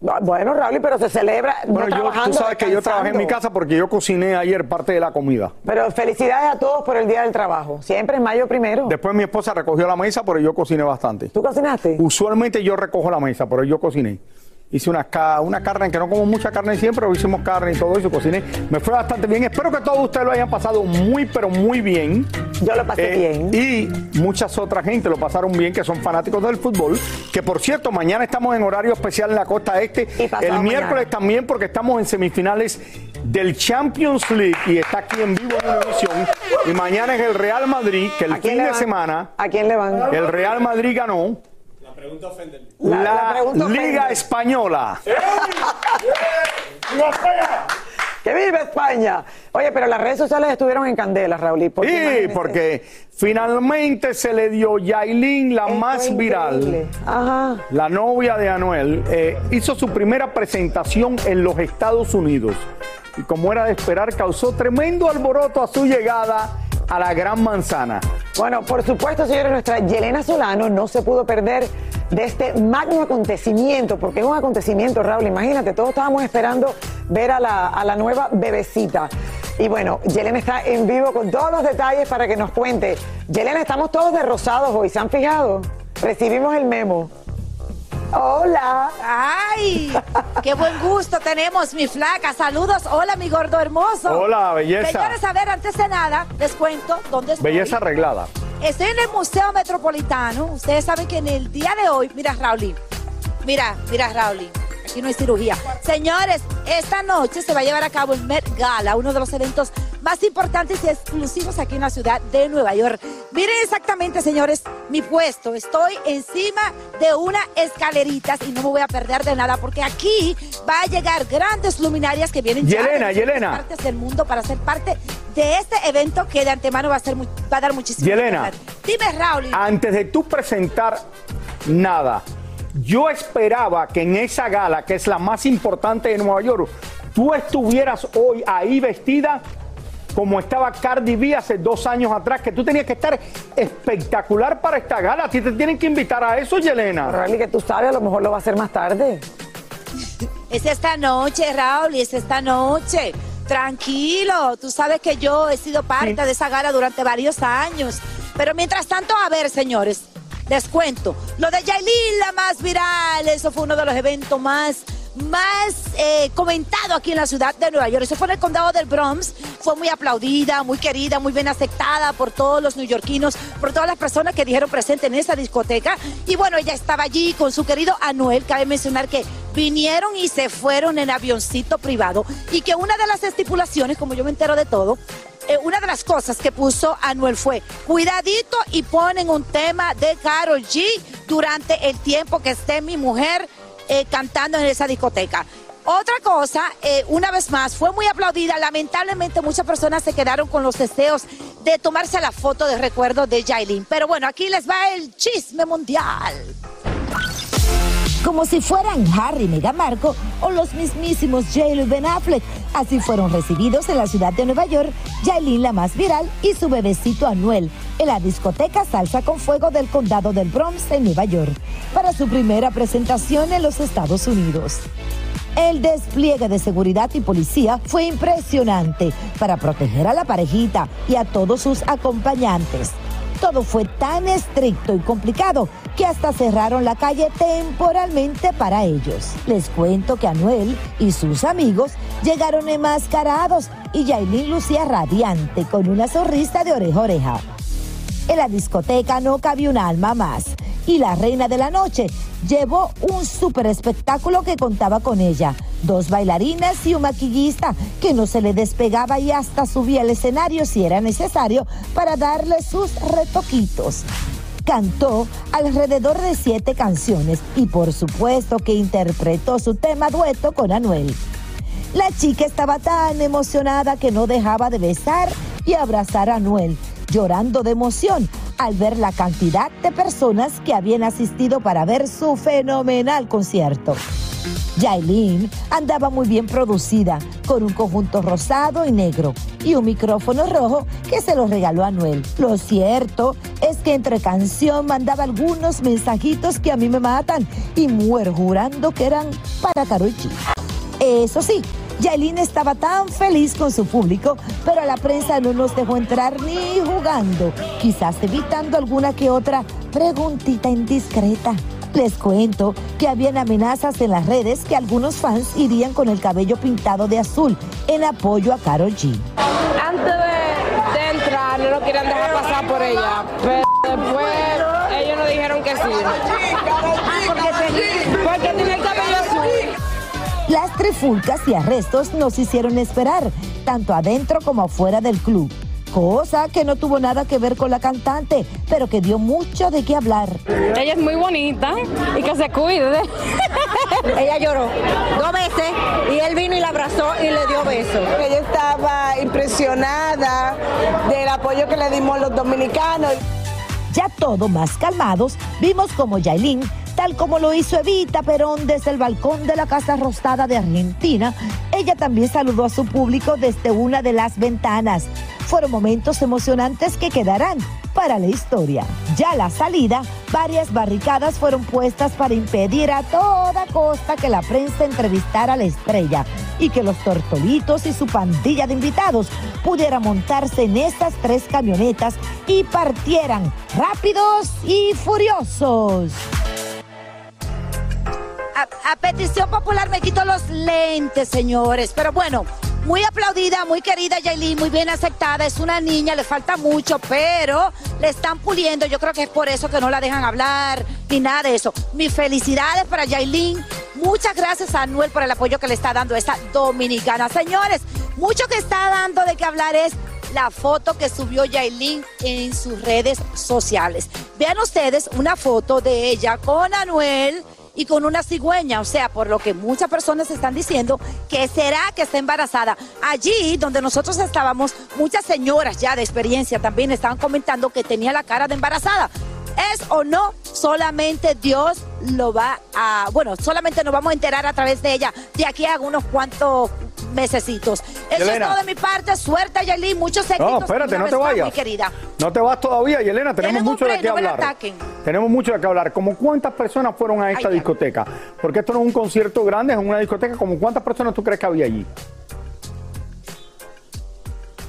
Bueno, Raúl, pero se celebra. no Bueno, yo, tú sabes que yo trabajé en mi casa porque yo cociné ayer parte de la comida. Pero felicidades a todos por el Día del Trabajo. Siempre en mayo primero. Después mi esposa recogió la mesa, pero yo cociné bastante. ¿Tú cocinaste? Usualmente yo recojo la mesa, pero yo cociné. Hice una, una carne, que no como mucha carne siempre, pero hicimos carne y todo eso, cociné. Me fue bastante bien. Espero que todos ustedes lo hayan pasado muy, pero muy bien. Yo lo pasé Eh, bien. Y muchas otras gente lo pasaron bien, que son fanáticos del fútbol. Que por cierto, mañana estamos en horario especial en la costa este. El miércoles mañana. también, porque estamos en semifinales del Champions League y está aquí en vivo en Univisión. Y mañana es el Real Madrid, que el ¿A quién fin de semana ¿A quién le van? el Real Madrid ganó. La- La, la pregunta Liga ofende. Española. ¡Que vive España! Oye, pero las redes sociales estuvieron en candela, Raúl. porque Sí, imagínense, porque finalmente se le dio Yailin la esto más viral. Ajá. La novia de Anuel eh, hizo su primera presentación en los Estados Unidos y como era de esperar causó tremendo alboroto a su llegada a la Gran Manzana. Bueno, por supuesto, señores, nuestra Yelena Solano no se pudo perder de este magno acontecimiento, porque es un acontecimiento, Raúl. Imagínate, todos estábamos esperando ver a la, a la nueva bebecita. Y bueno, Yelena está en vivo con todos los detalles para que nos cuente. Yelena, estamos todos de rosados hoy, ¿se han fijado? Recibimos el memo. Hola. ¡Ay! ¡Qué buen gusto tenemos, mi flaca! Saludos. Hola, mi gordo hermoso. Hola, belleza. Señores, a ver, antes de nada, les cuento dónde estoy. Belleza arreglada. Estoy en el Museo Metropolitano. Ustedes saben que en el día de hoy, mira, Raulín. Mira, mira, Raulín. Aquí no hay cirugía. Señores, esta noche se va a llevar a cabo el Met Gala, uno de los eventos más importantes y exclusivos aquí en la ciudad de Nueva York. Miren exactamente, señores, mi puesto. Estoy encima de una escaleritas y no me voy a perder de nada porque aquí va a llegar grandes luminarias que vienen ya de Yelena, Yelena. partes del mundo para ser parte de este evento que de antemano va a ser va a dar muchísimo. Yelena. Dime, Raúl. Antes de tú presentar nada, yo esperaba que en esa gala, que es la más importante de Nueva York, tú estuvieras hoy ahí vestida como estaba Cardi B hace dos años atrás, que tú tenías que estar espectacular para esta gala. A ti te tienen que invitar a eso, Yelena. Raúl, que tú sabes, a lo mejor lo va a hacer más tarde. Es esta noche, Raúl, y es esta noche. Tranquilo, tú sabes que yo he sido parte de esa gala durante varios años. Pero mientras tanto, a ver, señores, les cuento. Lo de Yailin, la más viral, eso fue uno de los eventos más, más eh, comentado aquí en la ciudad de Nueva York. Eso fue en el condado del Bronx. Fue muy aplaudida, muy querida, muy bien aceptada por todos los neoyorquinos, por todas las personas que dijeron presente en esa discoteca. Y bueno, ella estaba allí con su querido Anuel. Cabe mencionar que vinieron y se fueron en avioncito privado y que una de las estipulaciones, como yo me entero de todo, eh, una de las cosas que puso Anuel fue, cuidadito y ponen un tema de Karol G durante el tiempo que esté mi mujer eh, cantando en esa discoteca. Otra cosa, eh, una vez más, fue muy aplaudida. Lamentablemente muchas personas se quedaron con los deseos de tomarse la foto de recuerdo de Jailin. Pero bueno, aquí les va el chisme mundial. Como si fueran Harry y Meghan Markle o los mismísimos J-Lo y Ben Affleck. Así fueron recibidos en la ciudad de Nueva York, Yailin la más viral y su bebecito Anuel en la discoteca Salsa con Fuego del condado del Bronx en Nueva York para su primera presentación en los Estados Unidos. El despliegue de seguridad y policía fue impresionante para proteger a la parejita y a todos sus acompañantes. Todo fue tan estricto y complicado que hasta cerraron la calle temporalmente para ellos. Les cuento que Anuel y sus amigos llegaron enmascarados y Yailin lucía radiante con una sonrisa de oreja a oreja. En la discoteca no cabía un alma más y la reina de la noche llevó un super espectáculo que contaba con ella. Dos bailarinas y un maquillista que no se le despegaba y hasta subía al escenario si era necesario para darle sus retoquitos. Cantó alrededor de siete canciones y por supuesto que interpretó su tema dueto con Anuel. La chica estaba tan emocionada que no dejaba de besar y abrazar a Anuel, llorando de emoción al ver la cantidad de personas que habían asistido para ver su fenomenal concierto. Yailin andaba muy bien producida, con un conjunto rosado y negro y un micrófono rojo que se lo regaló a Anuel. Lo cierto es que entre canción mandaba algunos mensajitos que a mí me matan y muero jurando que eran para G. Eso sí, Yailin estaba tan feliz con su público, pero la prensa no nos dejó entrar ni jugando, quizás evitando alguna que otra preguntita indiscreta. Les cuento que habían amenazas en las redes que algunos fans irían con el cabello pintado de azul en apoyo a Karol G. Antes de, de entrar no lo querían dejar pasar por ella, pero después ellos nos dijeron que sí. Porque cabello azul. Las trifulcas y arrestos nos hicieron esperar, tanto adentro como afuera del club. Cosa que no tuvo nada que ver con la cantante, pero que dio mucho de qué hablar. Ella es muy bonita y que se cuide. Ella lloró dos veces y él vino y la abrazó y le dio besos. Ella estaba impresionada del apoyo que le dimos los dominicanos. Ya todo más calmados, vimos como Yailin, tal como lo hizo Evita Perón desde el balcón de la Casa Rostada de Argentina, ella también saludó a su público desde una de las ventanas. Fueron momentos emocionantes que quedarán para la historia. Ya la salida, varias barricadas fueron puestas para impedir a toda costa que la prensa entrevistara a la estrella y que los tortolitos y su pandilla de invitados pudieran montarse en estas tres camionetas y partieran rápidos y furiosos. A, petición popular me quito los lentes, señores. Pero bueno, muy aplaudida, muy querida Yailin, muy bien aceptada. Es una niña, le falta mucho, pero le están puliendo. Yo creo que es por eso que no la dejan hablar ni nada de eso. Mis felicidades para Yailin. Muchas gracias a Anuel por el apoyo que le está dando esta dominicana. Señores, mucho que está dando de qué hablar es la foto que subió Yailin en sus redes sociales. Vean ustedes una foto de ella con Anuel y con una cigüeña, o sea, por lo que muchas personas están diciendo que será que está embarazada. Allí donde nosotros estábamos, muchas señoras ya de experiencia también estaban comentando que tenía la cara de embarazada. ¿Es o no? Solamente Dios lo va a, bueno, solamente nos vamos a enterar a través de ella de aquí a unos cuantos mesecitos. Eso Yelena. es todo de mi parte. Suerte, Yailin. Muchos éxitos. No, espérate, no te vayas. Mi querida. No te vas todavía, Yelena, tenemos mucho de qué no hablar. Tenemos mucho de qué hablar. ¿Como cuántas personas fueron a esta Ay, discoteca? Porque esto no es un concierto grande, es una discoteca. ¿Como cuántas personas tú crees que había allí?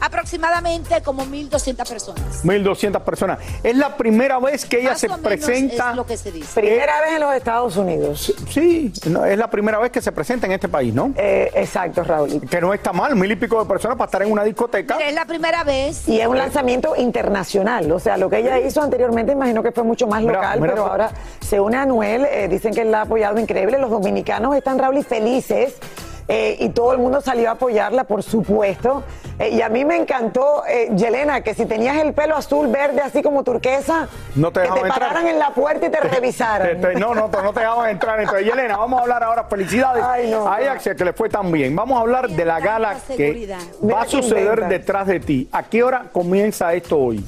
Aproximadamente como 1.200 personas. 1.200 personas. Es la primera vez que ella Más se o menos presenta. es lo que se dice. Primera vez en los Estados Unidos. Sí, no, es la primera vez que se presenta en este país, ¿no? Eh, exacto, Raúl. Que no está mal, mil y pico de personas para estar en una discoteca. Mira, es la primera vez. Y es un lanzamiento internacional. O sea, lo que ella hizo anteriormente, imagino que fue mucho más Mira, local, mira, pero ahora se une a Anuel. eh, dicen que él la ha apoyado increíble. Los dominicanos están, Raúl, y felices eh, y todo el mundo salió a apoyarla, por supuesto. Eh, y a mí me encantó, eh, Yelena, que si tenías el pelo azul, verde, así como turquesa, No te que te entrar. pararan en la puerta y te revisaran. Te- te- no, no, no te dejaban entrar. Entonces, Yelena, vamos a hablar ahora. Felicidades Ay, no, a. Ajax que le fue tan bien. Vamos a hablar de la gala que va a suceder detrás de ti. ¿A qué hora comienza esto hoy?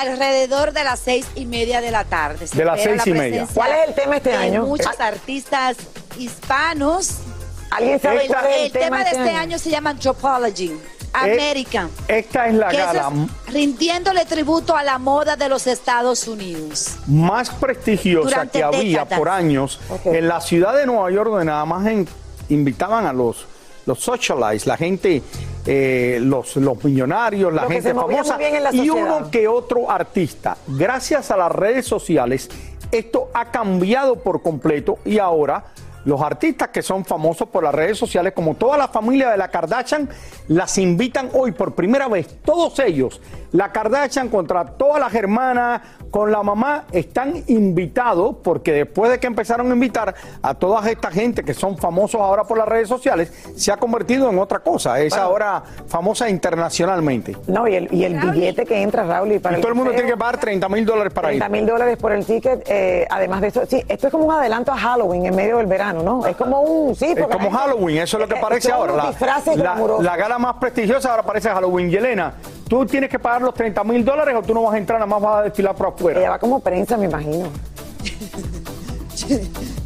Alrededor de las seis y media de la tarde. Se De las seis la y media. ¿Cuál es el tema este de año? Muchos artistas hispanos. ¿Alguien sabe El, cuál es el, el tema de este año se llama Anthropology American. Esta es la gala es rindiéndole tributo a la moda de los Estados Unidos. más prestigiosa Durante que había décadas. por años en la ciudad de Nueva York, donde nada más en- invitaban a los, los socialites, la gente, eh, los, los millonarios, la gente famosa y uno que otro artista. Gracias a las redes sociales, esto ha cambiado por completo y ahora los artistas que son famosos por las redes sociales, como toda la familia de la Kardashian, las invitan hoy por primera vez. Todos ellos, la Kardashian contra todas las hermanas, con la mamá, están invitados porque después de que empezaron a invitar a toda esta gente que son famosos ahora por las redes sociales, se ha convertido en otra cosa. Es ahora famosa internacionalmente. No, y el, y el billete que entra, Raúl, y para Y todo el mundo museo, tiene que pagar 30 mil dólares para ir. 30 mil dólares por el ticket. eh, además de eso, sí, esto es como un adelanto a Halloween en medio del verano, ¿no? Es como un. Sí, Es como Halloween, eso es lo que eh, parece ahora. La, la- la gala más prestigiosa ahora parece Halloween. Yelena, ¿tú tienes que pagar los 30 mil dólares o tú no vas a entrar, nada más vas a desfilar por Ella afuera? va como prensa, me imagino.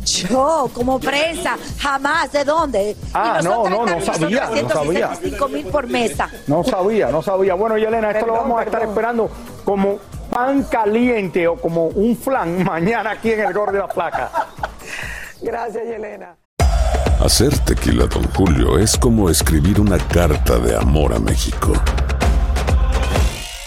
Yo, como prensa, jamás. ¿De dónde? Ah, no, no, no sabía, no 365 mil por mesa. No sabía, no sabía. Bueno, Yelena, esto lo Perdón, vamos a estar esperando como pan caliente o como un flan mañana aquí en el Gordo de la Placa. Gracias, Yelena. Hacer tequila, Don Julio, es como escribir una carta de amor a México.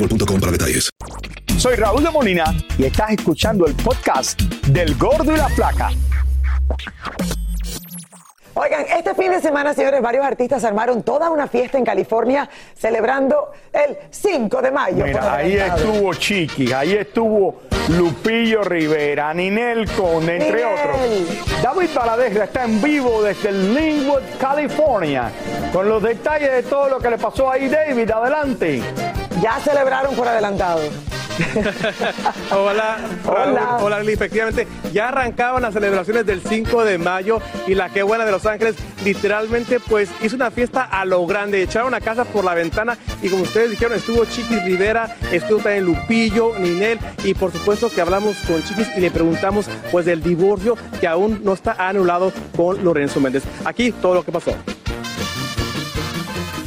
boostmobile.com para detalles. Soy Raúl de Molina y estás escuchando el podcast del Gordo y la Placa. Oigan, este fin de semana, señores, varios artistas armaron toda una fiesta en California celebrando el 5 de mayo. Mira, ahí estuvo Chiqui, ahí estuvo Lupillo Rivera, Ninel Conde, entre Ninel. otros. David Baladez está en vivo desde Linwood, California, con los detalles de todo lo que le pasó ahí. David, adelante. Ya celebraron por adelantado. Hola, Raúl. Hola. Hola. Efectivamente, ya arrancaban las celebraciones del 5 de mayo y la que buena de Los Ángeles literalmente pues hizo una fiesta a lo grande. Echaron a casa por la ventana y como ustedes dijeron, estuvo Chiquis Rivera, estuvo también Lupillo, Ninel y por supuesto que hablamos con Chiquis y le preguntamos pues del divorcio que aún no está anulado con Lorenzo Méndez. Aquí todo lo que pasó.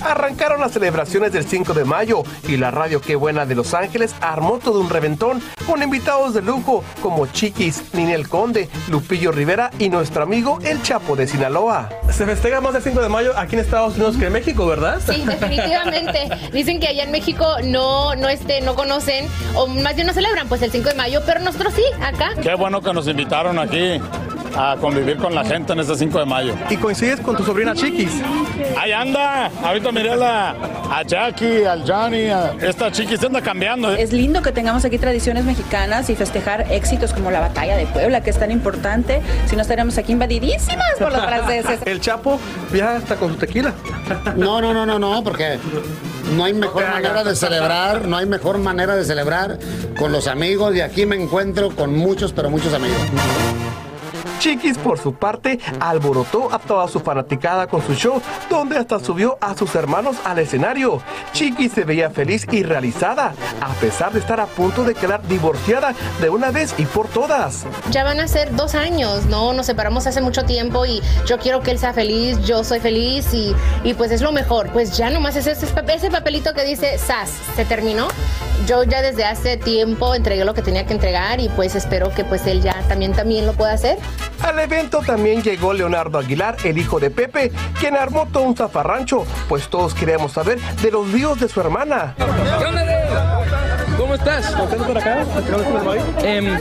Arrancaron las celebraciones del 5 de mayo y la radio Qué Buena de Los Ángeles armó todo un reventón con invitados de lujo como Chiquis, Ninel Conde, Lupillo Rivera y nuestro amigo El Chapo de Sinaloa. Se festeja más del 5 de mayo aquí en Estados Unidos que en México, ¿verdad? Sí, definitivamente. Dicen que allá en México no, no, este, no conocen, o más bien no celebran pues el 5 de mayo, pero nosotros sí, acá. Qué bueno que nos invitaron aquí. A convivir con la gente en este 5 de mayo. ¿Y coincides con tu sobrina Chiquis? Ahí anda, ahorita miré a, la, a Jackie, al Johnny, a esta Chiquis se anda cambiando. ¿eh? Es lindo que tengamos aquí tradiciones mexicanas y festejar éxitos como la batalla de Puebla, que es tan importante, si no estaríamos aquí invadidísimas por los franceses. El Chapo viaja hasta con su tequila. No, no, no, no, no, porque no hay mejor manera de celebrar, no hay mejor manera de celebrar con los amigos y aquí me encuentro con muchos, pero muchos amigos. Chiquis, por su parte, alborotó a toda su fanaticada con su show, donde hasta subió a sus hermanos al escenario. Chiquis se veía feliz y realizada, a pesar de estar a punto de quedar divorciada de una vez y por todas. Ya van a ser dos años, ¿no? Nos separamos hace mucho tiempo y yo quiero que él sea feliz, yo soy feliz y, pues es lo mejor. Pues ya nomás es ese, ese papelito que dice SAS, se terminó. Yo ya desde hace tiempo entregué lo que tenía que entregar y pues espero que pues él ya también, también lo pueda hacer. Al evento también llegó Leonardo Aguilar, el hijo de Pepe, quien armó todo un zafarrancho, pues todos queríamos saber de los líos de su hermana. ¿Cómo estás? ¿Contento por acá? Em,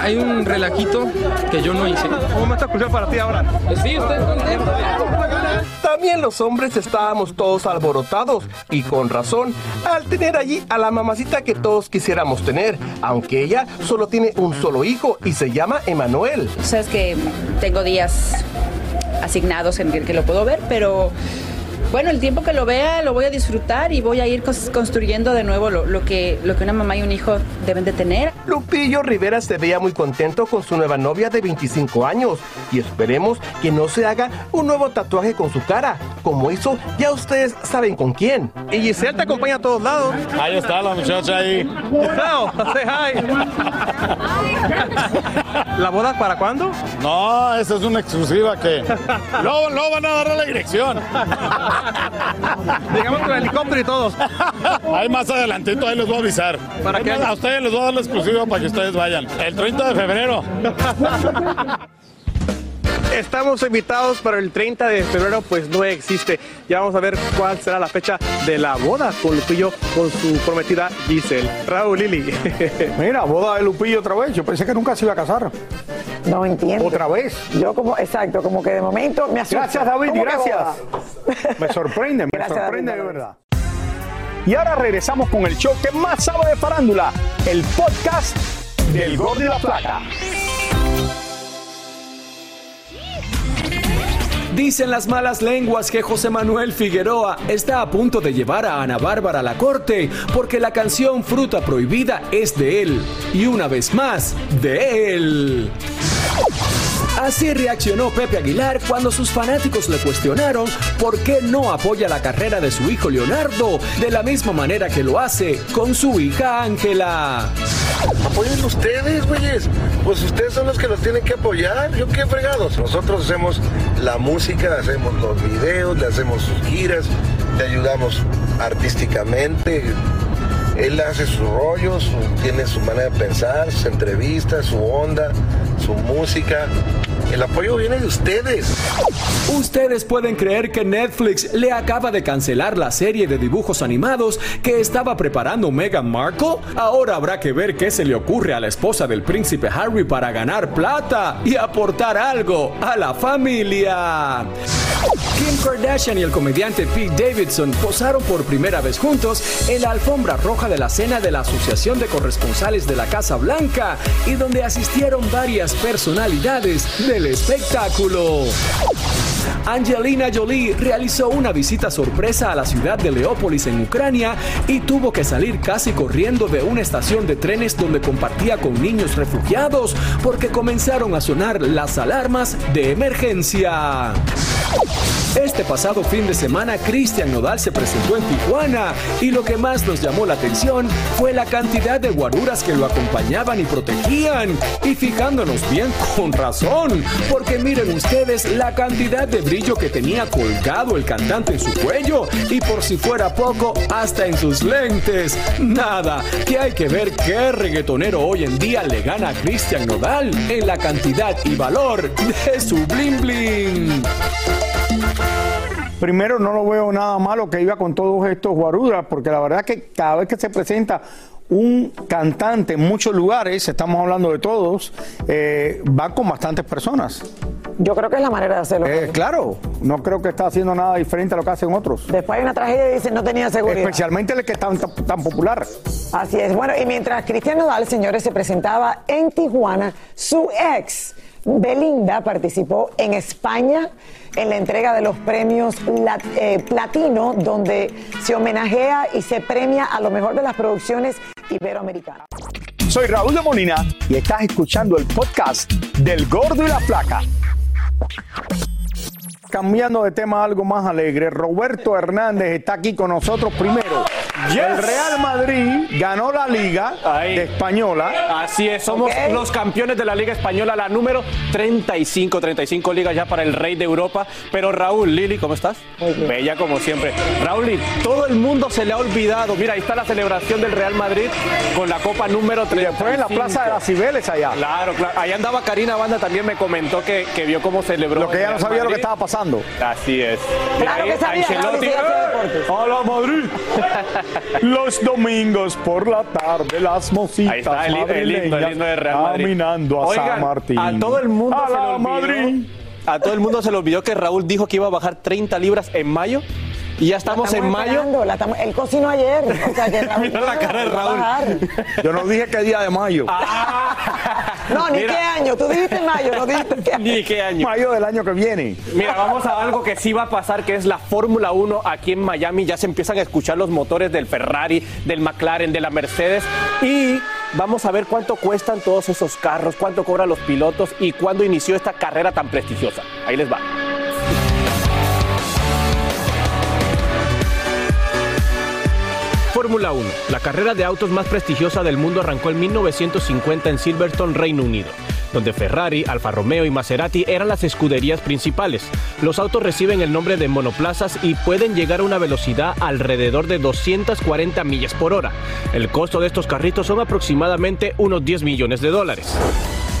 hay un relajito que yo no hice. ¿Cómo me está escuchando para ti ahora? Sí, usted También los hombres estábamos todos alborotados y con razón al tener allí a la mamacita que todos quisiéramos tener, aunque ella solo tiene un solo hijo y se llama Emanuel. Sabes que tengo días asignados en que lo puedo ver, pero bueno, el tiempo que lo vea lo voy a disfrutar y voy a ir construyendo de nuevo lo, lo que, lo que una mamá y un hijo deben de tener. Lupillo Rivera se veía muy contento con su nueva novia de 25 años y esperemos que no se haga un nuevo tatuaje con su cara, como hizo ya ustedes saben con quién. Y Giselle te acompaña a todos lados. Ahí está la muchacha ahí. No, say hi. ¿La boda para cuándo? No, esa es una exclusiva que luego, luego van a dar la dirección. Llegamos con el helicóptero y todos. Ahí más adelantito, ahí les voy a avisar. ¿Para qué? A ustedes les voy a dar la exclusiva para que ustedes vayan. El 30 de febrero. Estamos invitados para el 30 de febrero, pues no existe. Ya vamos a ver cuál será la fecha de la boda con Lupillo, con su prometida Giselle. Raúl Lili. Mira, boda de Lupillo otra vez. Yo pensé que nunca se iba a casar. No entiendo. Otra vez. Yo como, exacto, como que de momento me asusta. Gracias, David, ¿Cómo que gracias. Me sorprende, me Gracias, sorprende David, de verdad. Y ahora regresamos con el show que más sabe de farándula, el podcast del Gol de la Plata. Dicen las malas lenguas que José Manuel Figueroa está a punto de llevar a Ana Bárbara a la corte porque la canción Fruta Prohibida es de él. Y una vez más, de él. Así reaccionó Pepe Aguilar cuando sus fanáticos le cuestionaron por qué no apoya la carrera de su hijo Leonardo de la misma manera que lo hace con su hija Ángela. Apoyen ustedes, güeyes. Pues ustedes son los que nos tienen que apoyar. Yo qué fregados. Nosotros hacemos la música, hacemos los videos, le hacemos sus giras, le ayudamos artísticamente. Él hace sus rollos, tiene su manera de pensar, sus entrevistas, su onda, su música. El apoyo viene de ustedes. Ustedes pueden creer que Netflix le acaba de cancelar la serie de dibujos animados que estaba preparando Meghan Markle. Ahora habrá que ver qué se le ocurre a la esposa del príncipe Harry para ganar plata y aportar algo a la familia. Kim Kardashian y el comediante Pete Davidson posaron por primera vez juntos en la alfombra roja de la cena de la Asociación de Corresponsales de la Casa Blanca y donde asistieron varias personalidades del espectáculo. Angelina Jolie realizó una visita sorpresa a la ciudad de Leópolis en Ucrania y tuvo que salir casi corriendo de una estación de trenes donde compartía con niños refugiados porque comenzaron a sonar las alarmas de emergencia. Este pasado fin de semana, Cristian Nodal se presentó en Tijuana y lo que más nos llamó la atención fue la cantidad de guaruras que lo acompañaban y protegían. Y fijándonos bien, con razón, porque miren ustedes la cantidad de brillo que tenía colgado el cantante en su cuello y por si fuera poco, hasta en sus lentes. Nada, que hay que ver qué reggaetonero hoy en día le gana a Cristian Nodal en la cantidad y valor de su bling bling. Primero, no lo veo nada malo que iba con todos estos guaruras, porque la verdad que cada vez que se presenta un cantante en muchos lugares, estamos hablando de todos, eh, va con bastantes personas. Yo creo que es la manera de hacerlo. Eh, claro, no creo que está haciendo nada diferente a lo que hacen otros. Después hay una tragedia y dicen no tenía seguridad. Especialmente el que es tan, tan popular. Así es. Bueno, y mientras Cristian Nodal, señores, se presentaba en Tijuana, su ex, Belinda, participó en España en la entrega de los premios eh, Platino, donde se homenajea y se premia a lo mejor de las producciones iberoamericanas. Soy Raúl de Molina y estás escuchando el podcast del Gordo y la Flaca. Cambiando de tema a algo más alegre, Roberto Hernández está aquí con nosotros primero. El Real Madrid ganó la Liga de Española. Así es, somos los campeones de la Liga Española, la número 35, 35 ligas ya para el rey de Europa. Pero Raúl, Lili, ¿cómo estás? Bella como siempre. Raúl, y todo el mundo se le ha olvidado. Mira, ahí está la celebración del Real Madrid con la copa número 35. después en la Plaza de las Cibeles allá. Claro, claro. Ahí andaba Karina Banda, también me comentó que, que vio cómo celebró. Lo que el ella no sabía lo que estaba pasando. Así es. Claro Ahí que sabía, Ancelotti, ¡eh! deportes. ¡A la Madrid! Los domingos por la tarde, las mositas Ahí está, el, el himno, el himno de Real Madrid. caminando a Oigan, San Martín. A todo el mundo ¡A se le la olvidó. Madrid! A todo el mundo se le olvidó que Raúl dijo que iba a bajar 30 libras en mayo. Y ya estamos, en mayo. la estamos- él cocinó ayer. O sea que Raúl Mira la cara de va a Raúl. bajar. Yo no dije qué día de mayo. No, ni Mira. qué año. Tú dijiste mayo, no dijiste qué año. Ni qué año. Mayo del año que viene. Mira, vamos a algo que sí va a pasar, que es la Fórmula 1 aquí en Miami. Ya se empiezan a escuchar los motores del Ferrari, del McLaren, de la Mercedes. Y vamos a ver cuánto cuestan todos esos carros, cuánto cobran los pilotos y cuándo inició esta carrera tan prestigiosa. Ahí les va. Fórmula 1, la carrera de autos más prestigiosa del mundo arrancó en 1950 en Silverstone, Reino Unido, donde Ferrari, Alfa Romeo y Maserati eran las escuderías principales. Los autos reciben el nombre de monoplazas y pueden llegar a una velocidad alrededor de 240 millas por hora. El costo de estos carritos son aproximadamente unos 10 millones de dólares.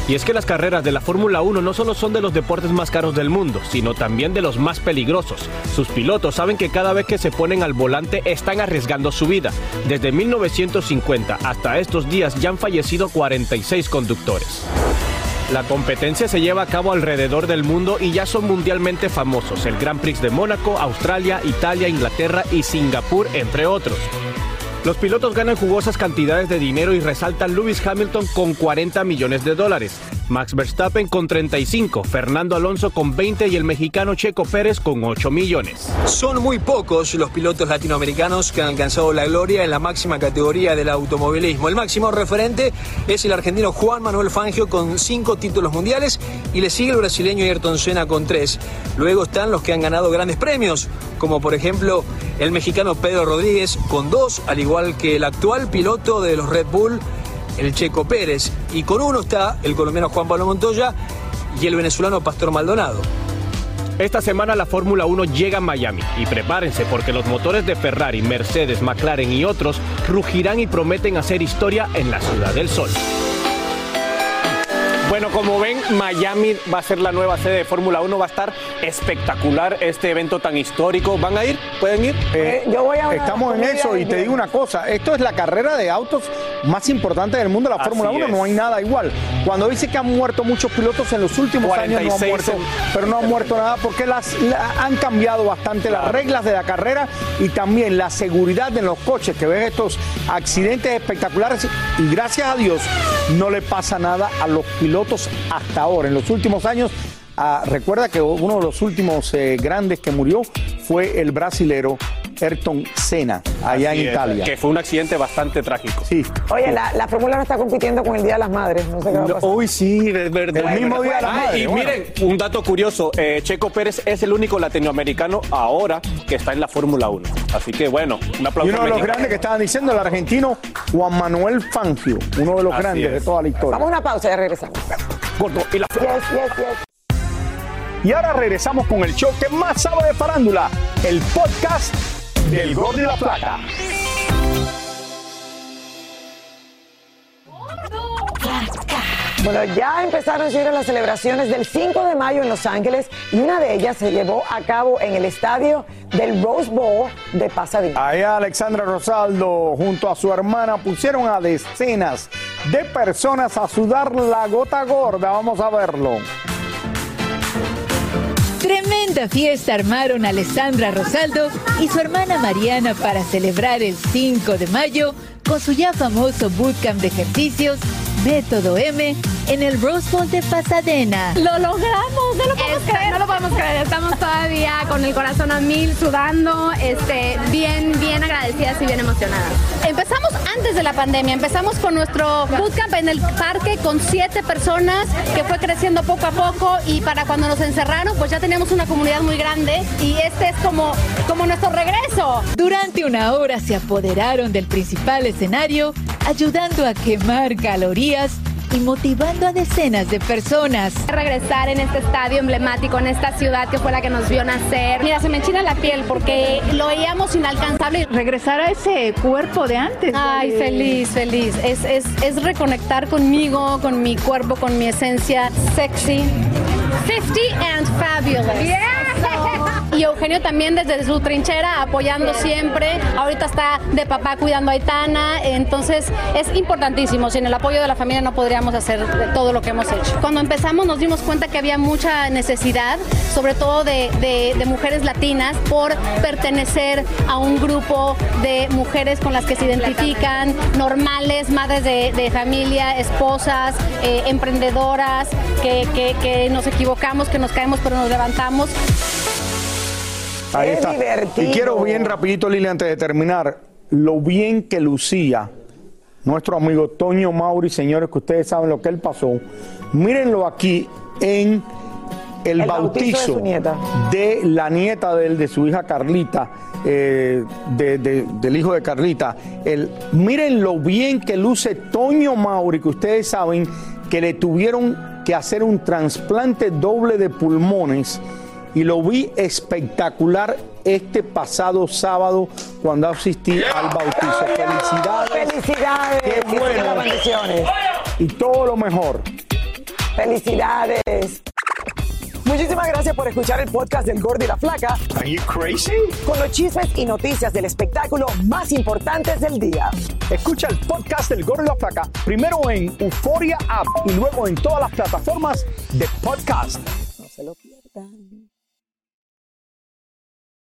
Y es que las carreras de la Fórmula 1 no solo son de los deportes más caros del mundo, sino también de los más peligrosos. Sus pilotos saben que cada vez que se ponen al volante están arriesgando su vida. Desde 1950 hasta estos días ya han fallecido 46 conductores. La competencia se lleva a cabo alrededor del mundo y ya son mundialmente famosos. El Grand Prix de Mónaco, Australia, Italia, Inglaterra y Singapur, entre otros. Los pilotos ganan jugosas cantidades de dinero y resaltan Lewis Hamilton con 40 millones de dólares, Max Verstappen con 35, Fernando Alonso con 20 y el mexicano Checo Pérez con 8 millones. Son muy pocos los pilotos latinoamericanos que han alcanzado la gloria en la máxima categoría del automovilismo. El máximo referente es el argentino Juan Manuel Fangio con cinco títulos mundiales y le sigue el brasileño Ayrton Senna con tres. Luego están los que han ganado grandes premios, como por ejemplo el mexicano Pedro Rodríguez con dos, al igual que el actual piloto de los Red Bull, el Checo Pérez. Y con uno está el colombiano Juan Pablo Montoya y el venezolano Pastor Maldonado. Esta semana la Fórmula 1 llega a Miami y prepárense porque los motores de Ferrari, Mercedes, McLaren y otros rugirán y prometen hacer historia en la Ciudad del Sol. Bueno, como ven, Miami va a ser la nueva sede de Fórmula 1, va a estar espectacular este evento tan histórico. ¿Van a ir? ¿Pueden ir? Eh, Estamos en eso y te digo una cosa, esto es la carrera de autos más importante del mundo, la Fórmula 1, es. no hay nada igual. Cuando dice que han muerto muchos pilotos en los últimos años, no han 46 muerto, pero no han muerto nada porque las, la- han cambiado bastante las reglas de la carrera y también la seguridad en los coches, que ves estos accidentes espectaculares y gracias a Dios no le pasa nada a los pilotos hasta ahora. En los últimos años, ah, recuerda que uno de los últimos eh, grandes que murió fue el brasilero Ayrton Senna, allá Así en es, Italia. Que fue un accidente bastante trágico. Sí. Oye, la, la Fórmula no está compitiendo con el Día de las Madres. No sé qué va a pasar. Uy, sí, es verdad. El mismo día de la Ah, madre, Y bueno. miren, un dato curioso, eh, Checo Pérez es el único latinoamericano ahora que está en la Fórmula 1. Así que bueno, un Y aplauso. uno de los grandes que estaban diciendo, el argentino Juan Manuel Fangio, uno de los Así grandes de toda la historia. Vamos a una pausa y ya regresamos. Gordo, y la- Yes, yes, yes. Y ahora regresamos con el show que más sabe de farándula, el podcast del Gol de la Plata. Bueno, ya empezaron señores, las celebraciones del 5 de mayo en Los Ángeles y una de ellas se llevó a cabo en el estadio del Rose Bowl de Pasadena. Ahí Alexandra Rosaldo junto a su hermana pusieron a decenas de personas a sudar la gota gorda. Vamos a verlo. Tremenda fiesta armaron Alessandra Rosaldo y su hermana Mariana para celebrar el 5 de mayo con su ya famoso bootcamp de ejercicios Método M en el Rose Bowl de Pasadena. Lo logramos, no lo podemos creer. No lo podemos creer, estamos todavía con el corazón a mil, sudando, este, bien, bien agradecidas y bien emocionadas. Empezamos antes de la pandemia, empezamos con nuestro bootcamp en el parque con siete personas que fue creciendo poco a poco y para cuando nos encerraron pues ya teníamos una comunidad muy grande y este es como, como nuestro regreso. Durante una hora se apoderaron del principal escenario, ayudando a quemar calorías y motivando a decenas de personas. Regresar en este estadio emblemático, en esta ciudad que fue la que nos vio nacer. Mira, se me enchina la piel porque lo veíamos inalcanzable. Regresar a ese cuerpo de antes. Ay, feliz, feliz. Es, es, es reconectar conmigo, con mi cuerpo, con mi esencia sexy. 50 and fabulous. Y Eugenio también desde su trinchera apoyando siempre. Ahorita está de papá cuidando a Aitana. Entonces es importantísimo. Sin el apoyo de la familia no podríamos hacer todo lo que hemos hecho. Cuando empezamos nos dimos cuenta que había mucha necesidad, sobre todo de, mujeres latinas, por pertenecer a un grupo de mujeres con las que se identifican, normales, madres de, familia, esposas, eh, emprendedoras, que nos equivocamos, que nos caemos pero nos levantamos. Ahí está. Y quiero bien rapidito, Lili, antes de terminar, lo bien que lucía nuestro amigo Toño Mauri, señores, que ustedes saben lo que él pasó. Mírenlo aquí en el, bautizo, de, la nieta de él, de su hija Carlita, eh, del hijo de Carlita. El, miren lo bien que luce Toño Mauri, que ustedes saben que le tuvieron que hacer un trasplante doble de pulmones y lo vi espectacular este pasado sábado cuando asistí al bautizo. Felicidades. Felicidades. Qué bueno. bendiciones. Y todo lo mejor. Felicidades. Muchísimas gracias por escuchar el podcast del Gordo y la Flaca. Are you crazy? Con los chismes y noticias del espectáculo más importantes del día. Escucha el podcast del Gordo y la Flaca primero en Euforia App y luego en todas las plataformas de podcast. No se lo pierdan.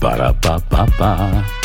Ba-da-ba-ba-ba.